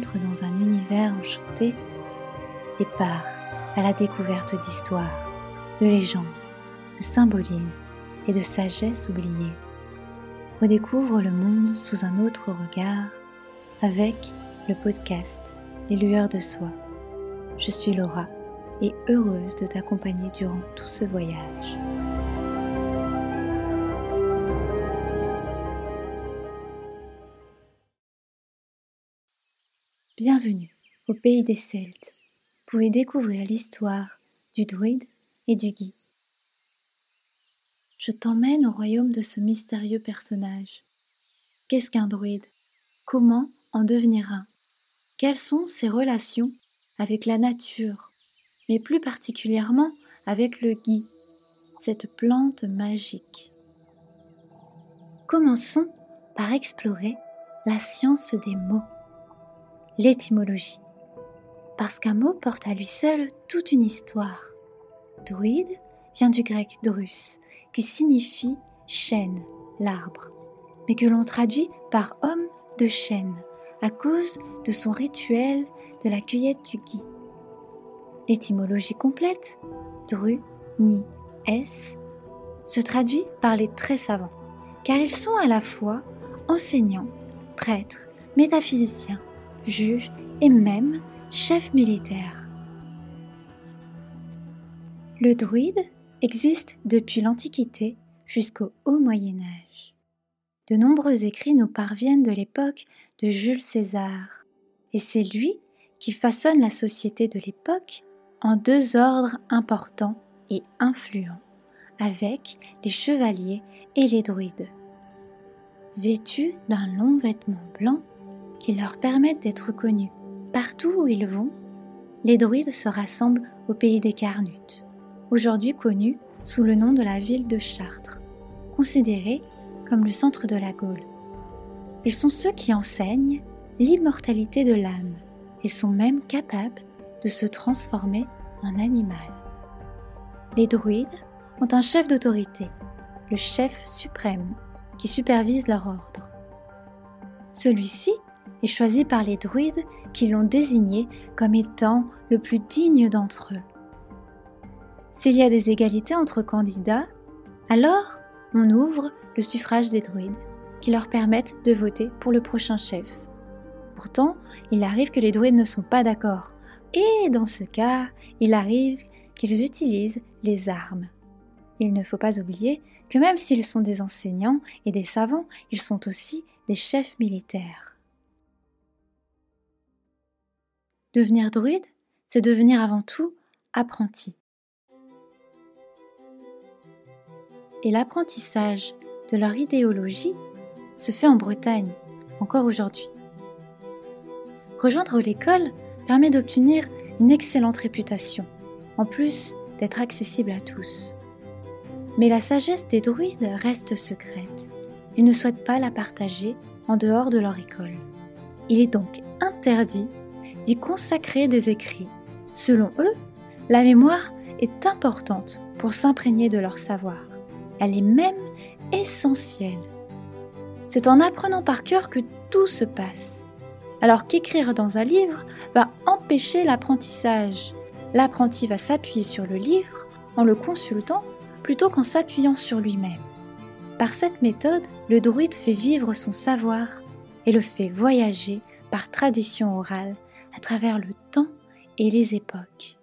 entre dans un univers enchanté et part à la découverte d'histoires, de légendes, de symbolismes et de sagesse oubliée. Redécouvre le monde sous un autre regard avec le podcast Les lueurs de soi. Je suis Laura et heureuse de t'accompagner durant tout ce voyage. Bienvenue au pays des Celtes. Vous pouvez découvrir l'histoire du druide et du gui. Je t'emmène au royaume de ce mystérieux personnage. Qu'est-ce qu'un druide? Comment en devenir un? Quelles sont ses relations avec la nature, mais plus particulièrement avec le gui, cette plante magique? Commençons par explorer la science des mots l'étymologie. Parce qu'un mot porte à lui seul toute une histoire. Druide vient du grec drus, qui signifie chêne, l'arbre, mais que l'on traduit par homme de chêne, à cause de son rituel de la cueillette du gui. L'étymologie complète, dru, ni, s, se traduit par les très savants, car ils sont à la fois enseignants, prêtres, métaphysiciens, juge et même chef militaire. Le druide existe depuis l'Antiquité jusqu'au Haut Moyen Âge. De nombreux écrits nous parviennent de l'époque de Jules César, et c'est lui qui façonne la société de l'époque en deux ordres importants et influents, avec les chevaliers et les druides. Vêtus d'un long vêtement blanc, qui leur permettent d'être connus partout où ils vont, les druides se rassemblent au pays des Carnutes, aujourd'hui connu sous le nom de la ville de Chartres, considérée comme le centre de la Gaule. Ils sont ceux qui enseignent l'immortalité de l'âme et sont même capables de se transformer en animal. Les druides ont un chef d'autorité, le chef suprême, qui supervise leur ordre. Celui-ci est choisi par les druides qui l'ont désigné comme étant le plus digne d'entre eux. S'il y a des égalités entre candidats, alors on ouvre le suffrage des druides qui leur permettent de voter pour le prochain chef. Pourtant, il arrive que les druides ne sont pas d'accord, et dans ce cas, il arrive qu'ils utilisent les armes. Il ne faut pas oublier que même s'ils sont des enseignants et des savants, ils sont aussi des chefs militaires. Devenir druide, c'est devenir avant tout apprenti. Et l'apprentissage de leur idéologie se fait en Bretagne, encore aujourd'hui. Rejoindre l'école permet d'obtenir une excellente réputation, en plus d'être accessible à tous. Mais la sagesse des druides reste secrète. Ils ne souhaitent pas la partager en dehors de leur école. Il est donc interdit d'y consacrer des écrits. Selon eux, la mémoire est importante pour s'imprégner de leur savoir. Elle est même essentielle. C'est en apprenant par cœur que tout se passe. Alors qu'écrire dans un livre va empêcher l'apprentissage. L'apprenti va s'appuyer sur le livre en le consultant plutôt qu'en s'appuyant sur lui-même. Par cette méthode, le druide fait vivre son savoir et le fait voyager par tradition orale à travers le temps et les époques.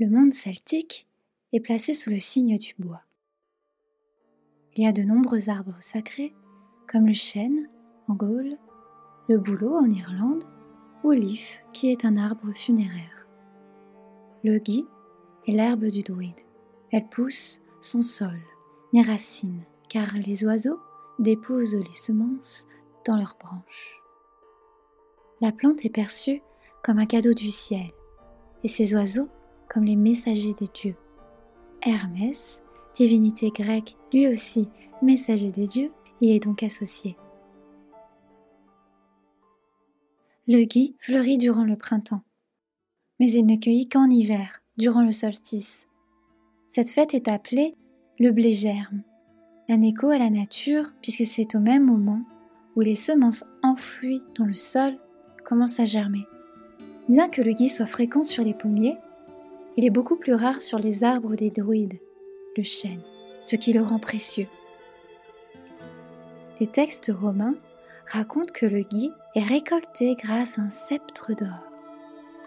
Le monde celtique est placé sous le signe du bois. Il y a de nombreux arbres sacrés, comme le chêne en Gaule, le bouleau en Irlande ou l'if qui est un arbre funéraire. Le gui est l'herbe du druide. Elle pousse sans sol ni racines car les oiseaux déposent les semences dans leurs branches. La plante est perçue comme un cadeau du ciel et ces oiseaux comme les messagers des dieux. Hermès, divinité grecque lui aussi messager des dieux, y est donc associé. Le gui fleurit durant le printemps, mais il ne cueillit qu'en hiver, durant le solstice. Cette fête est appelée le blé germe, un écho à la nature puisque c'est au même moment où les semences enfouies dans le sol commencent à germer. Bien que le gui soit fréquent sur les pommiers, il est beaucoup plus rare sur les arbres des druides, le chêne, ce qui le rend précieux. Les textes romains racontent que le gui est récolté grâce à un sceptre d'or,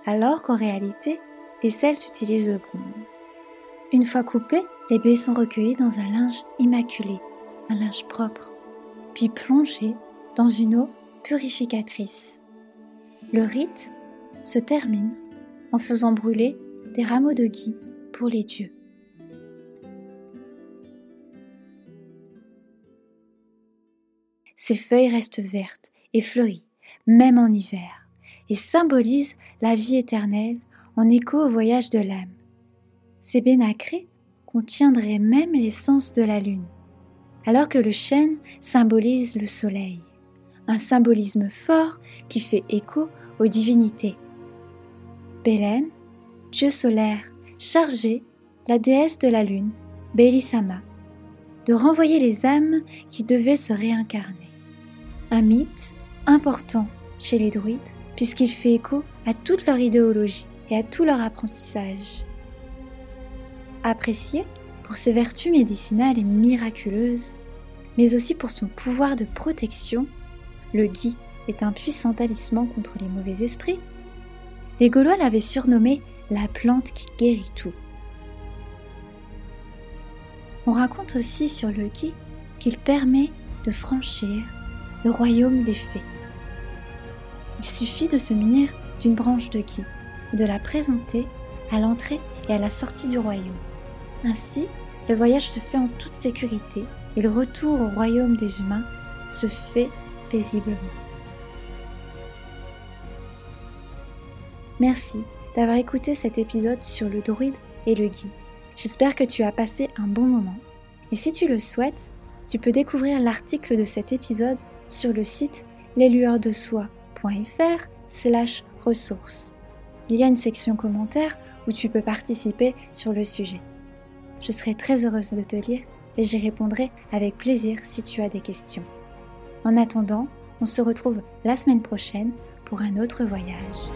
alors qu'en réalité, les Celtes utilisent le bronze. Une fois coupés, les baies sont recueillis dans un linge immaculé, un linge propre, puis plongés dans une eau purificatrice. Le rite se termine en faisant brûler des rameaux de gui pour les dieux. Ces feuilles restent vertes et fleuries, même en hiver, et symbolisent la vie éternelle en écho au voyage de l'âme. Ces bénacrés contiendraient même l'essence de la lune, alors que le chêne symbolise le soleil, un symbolisme fort qui fait écho aux divinités. Bélène, dieu solaire, chargé, la déesse de la lune, Bélisama, de renvoyer les âmes qui devaient se réincarner un mythe important chez les druides puisqu'il fait écho à toute leur idéologie et à tout leur apprentissage. Apprécié pour ses vertus médicinales et miraculeuses, mais aussi pour son pouvoir de protection, le gui est un puissant talisman contre les mauvais esprits. Les Gaulois l'avaient surnommé la plante qui guérit tout. On raconte aussi sur le gui qu'il permet de franchir le royaume des fées. Il suffit de se munir d'une branche de gui de la présenter à l'entrée et à la sortie du royaume. Ainsi, le voyage se fait en toute sécurité et le retour au royaume des humains se fait paisiblement. Merci d'avoir écouté cet épisode sur le druide et le gui. J'espère que tu as passé un bon moment. Et si tu le souhaites, tu peux découvrir l'article de cet épisode sur le site leslueursdesoi.fr slash ressources. Il y a une section commentaires où tu peux participer sur le sujet. Je serai très heureuse de te lire et j'y répondrai avec plaisir si tu as des questions. En attendant, on se retrouve la semaine prochaine pour un autre voyage.